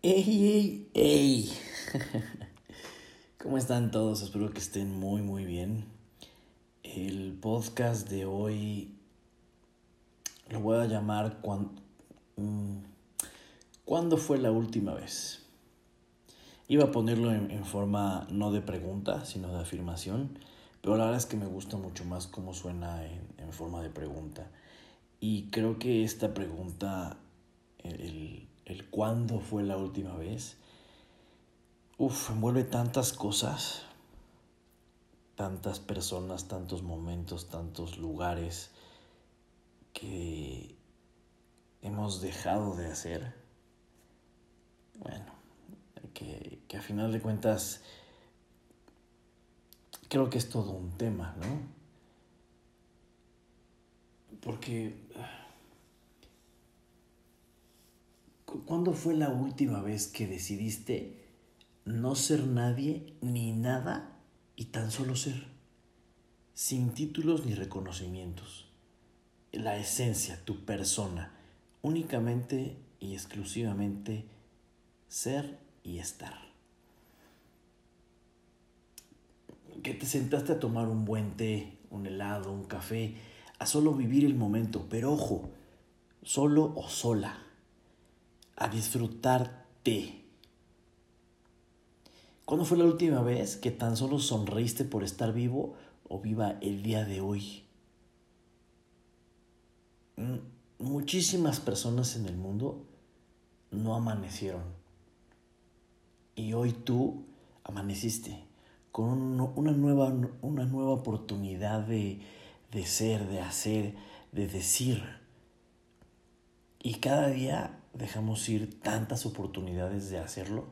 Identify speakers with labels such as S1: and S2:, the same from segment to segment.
S1: ¡Ey, ey, ey! ¿Cómo están todos? Espero que estén muy, muy bien. El podcast de hoy lo voy a llamar mm, ¿Cuándo fue la última vez? Iba a ponerlo en, forma no de pregunta, sino de afirmación, pero la verdad es que me gusta mucho más cómo suena en, en forma de pregunta. Y creo que esta pregunta, el cuándo fue la última vez, uf, envuelve tantas cosas, tantas personas, tantos momentos, tantos lugares que hemos dejado de hacer. Bueno, que, que a final de cuentas creo que es todo un tema, ¿no? Porque ¿Cuándo fue la última vez que decidiste no ser nadie ni nada y tan solo ser? Sin títulos ni reconocimientos. La esencia, tu persona, únicamente y exclusivamente ser y estar. Que te sentaste a tomar un buen té, un helado, un café, a solo vivir el momento, pero ojo, solo o sola a disfrutarte. ¿Cuándo fue la última vez que tan solo sonreíste por estar vivo o viva el día de hoy? Mm, muchísimas personas en el mundo no amanecieron. Y hoy tú amaneciste con una nueva, una nueva oportunidad de, de ser, de hacer, de decir. Y cada día dejamos ir tantas oportunidades de hacerlo?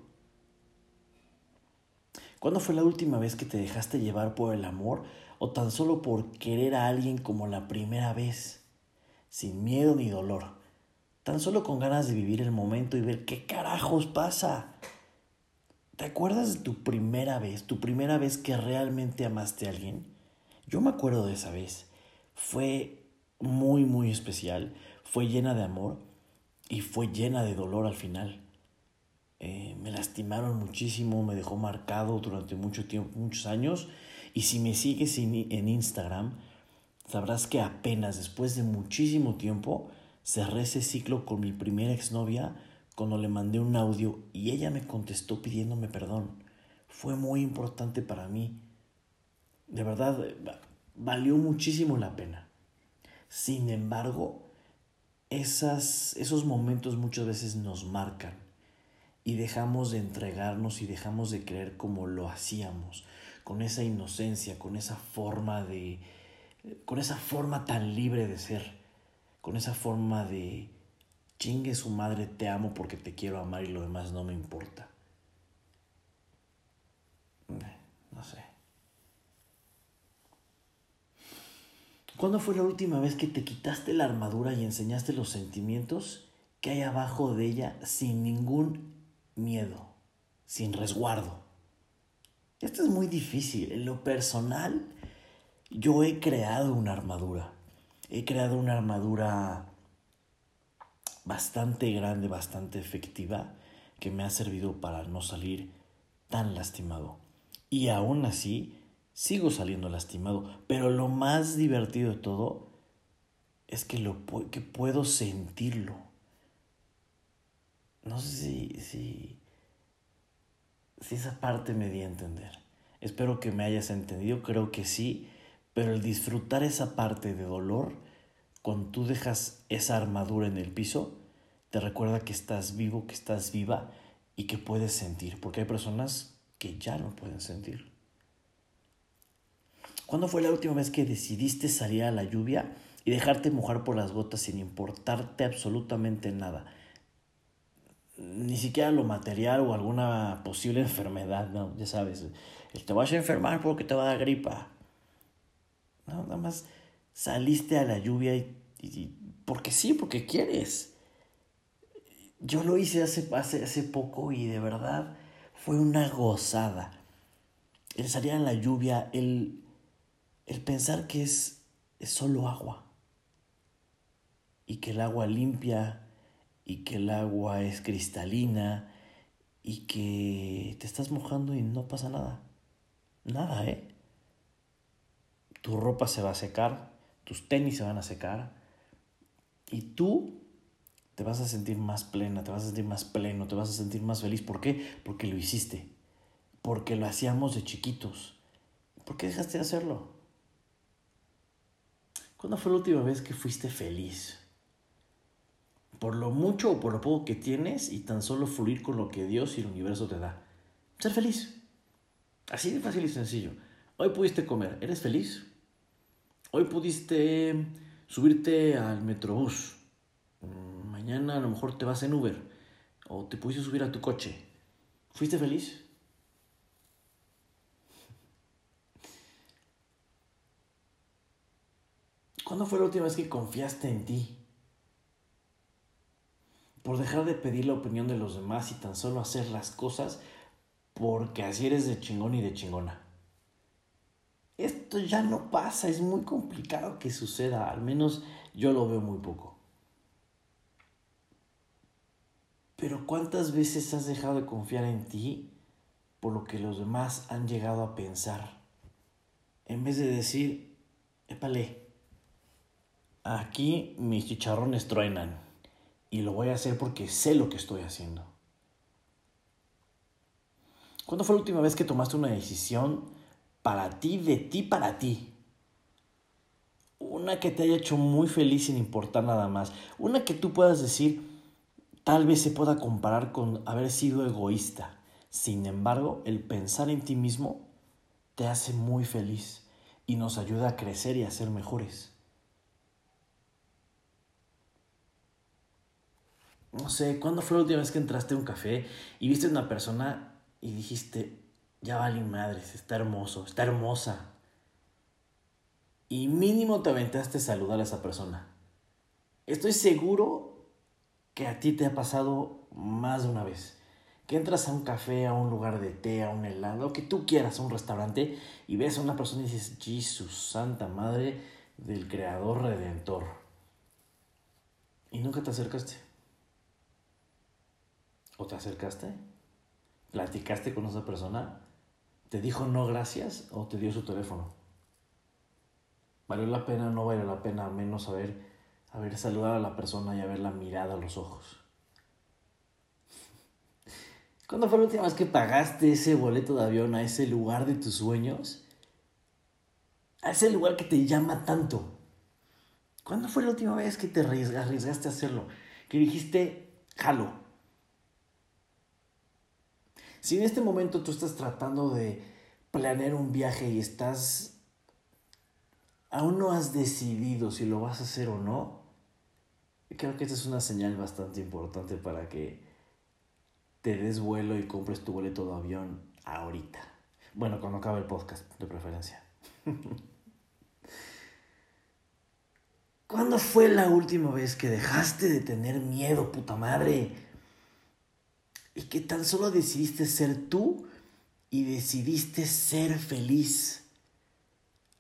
S1: ¿Cuándo fue la última vez que te dejaste llevar por el amor o tan solo por querer a alguien como la primera vez? Sin miedo ni dolor, tan solo con ganas de vivir el momento y ver qué carajos pasa. ¿Te acuerdas de tu primera vez, tu primera vez que realmente amaste a alguien? Yo me acuerdo de esa vez. Fue muy, muy especial, fue llena de amor y fue llena de dolor al final. Eh, me lastimaron muchísimo, me dejó marcado durante mucho tiempo, muchos años. Y si me sigues en Instagram, sabrás que apenas después de muchísimo tiempo cerré ese ciclo con mi primera exnovia cuando le mandé un audio y ella me contestó pidiéndome perdón. Fue muy importante para mí. De verdad, valió muchísimo la pena. Sin embargo, esas, esos momentos muchas veces nos marcan y dejamos de entregarnos y dejamos de creer como lo hacíamos, con esa inocencia, con esa forma de, con esa forma tan libre de ser, con esa forma de chingue su madre, te amo porque te quiero amar y lo demás no me importa. No sé. ¿Cuándo fue la última vez que te quitaste la armadura y enseñaste los sentimientos que hay abajo de ella sin ningún miedo, sin resguardo? Esto es muy difícil. En lo personal, yo he creado una armadura. He creado una armadura bastante grande, bastante efectiva, que me ha servido para no salir tan lastimado. Y aún así, sigo saliendo lastimado, pero lo más divertido de todo es que, lo, que puedo sentirlo. No sé si, si, esa parte me di a entender. Espero que me hayas entendido, creo que sí, pero el disfrutar esa parte de dolor, cuando tú dejas esa armadura en el piso, te recuerda que estás vivo, que estás viva y que puedes sentir, porque hay personas que ya no pueden sentir. ¿Cuándo fue la última vez que decidiste salir a la lluvia y dejarte mojar por las gotas sin importarte absolutamente nada? Ni siquiera lo material o alguna posible enfermedad, ¿no? Ya sabes, te vas a enfermar porque te va a dar gripa. No, nada más saliste a la lluvia y, porque sí, porque quieres. Yo lo hice hace, hace, hace poco y de verdad fue una gozada. El salir a la lluvia, el el pensar que es, solo agua y que el agua limpia y que el agua es cristalina y que te estás mojando y no pasa nada. Nada, ¿eh? Tu ropa se va a secar, tus tenis se van a secar y tú te vas a sentir más plena, te vas a sentir más pleno, te vas a sentir más feliz. ¿Por qué? Porque lo hiciste. Porque lo hacíamos de chiquitos. ¿Por qué dejaste de hacerlo? ¿Cuándo fue la última vez que fuiste feliz? Por lo mucho o por lo poco que tienes y tan solo fluir con lo que Dios y el universo te da. Ser feliz. Así de fácil y sencillo. Hoy pudiste comer, ¿eres feliz? Hoy pudiste subirte al metrobús. Mm, mañana a lo mejor te vas en Uber o te pudiste subir a tu coche. ¿Fuiste feliz? ¿Cuándo fue la última vez que confiaste en ti? Por dejar de pedir la opinión de los demás y tan solo hacer las cosas porque así eres de chingón y de chingona. Esto ya no pasa, es muy complicado que suceda, al menos yo lo veo muy poco. Pero ¿cuántas veces has dejado de confiar en ti por lo que los demás han llegado a pensar? En vez de decir, épale, aquí mis chicharrones truenan y lo voy a hacer porque sé lo que estoy haciendo. ¿Cuándo fue la última vez que tomaste una decisión para ti, de ti para ti? Una que te haya hecho muy feliz sin importar nada más. Una que tú puedas decir, tal vez se pueda comparar con haber sido egoísta. Sin embargo, el pensar en ti mismo te hace muy feliz y nos ayuda a crecer y a ser mejores. No sé, ¿cuándo fue la última vez que entraste a un café y viste a una persona y dijiste, ya vale madres, está hermoso, está hermosa. Y mínimo te aventaste a saludar a esa persona. Estoy seguro que a ti te ha pasado más de una vez. Que entras a un café, a un lugar de té, a un helado, que tú quieras, a un restaurante, y ves a una persona y dices, Jesús, Santa Madre del Creador Redentor. Y nunca te acercaste. ¿O te acercaste? platicaste con esa persona, te dijo no gracias o te dio su teléfono. ¿Valió la pena o no valió la pena? menos haber, haber saludado a la persona y haberla mirado a los ojos. ¿Cuándo fue la última vez que pagaste ese boleto de avión a ese lugar de tus sueños? A ese lugar que te llama tanto. ¿Cuándo fue la última vez que te arriesgaste a hacerlo? Que dijiste, jalo, si en este momento tú estás tratando de planear un viaje y estás... aún no has decidido si lo vas a hacer o no, creo que esta es una señal bastante importante para que te des vuelo y compres tu boleto de avión ahorita. Bueno, cuando acabe el podcast, de preferencia. ¿Cuándo fue la última vez que dejaste de tener miedo, puta madre? Y que tan solo decidiste ser tú y decidiste ser feliz.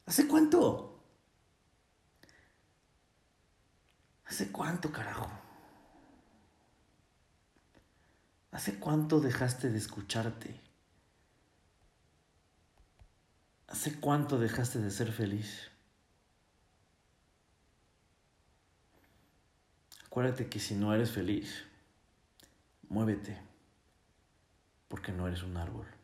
S1: ¿Hace cuánto? ¿Hace cuánto, carajo? ¿Hace cuánto dejaste de escucharte? ¿Hace cuánto dejaste de ser feliz? Acuérdate que si no eres feliz, muévete porque no eres un árbol.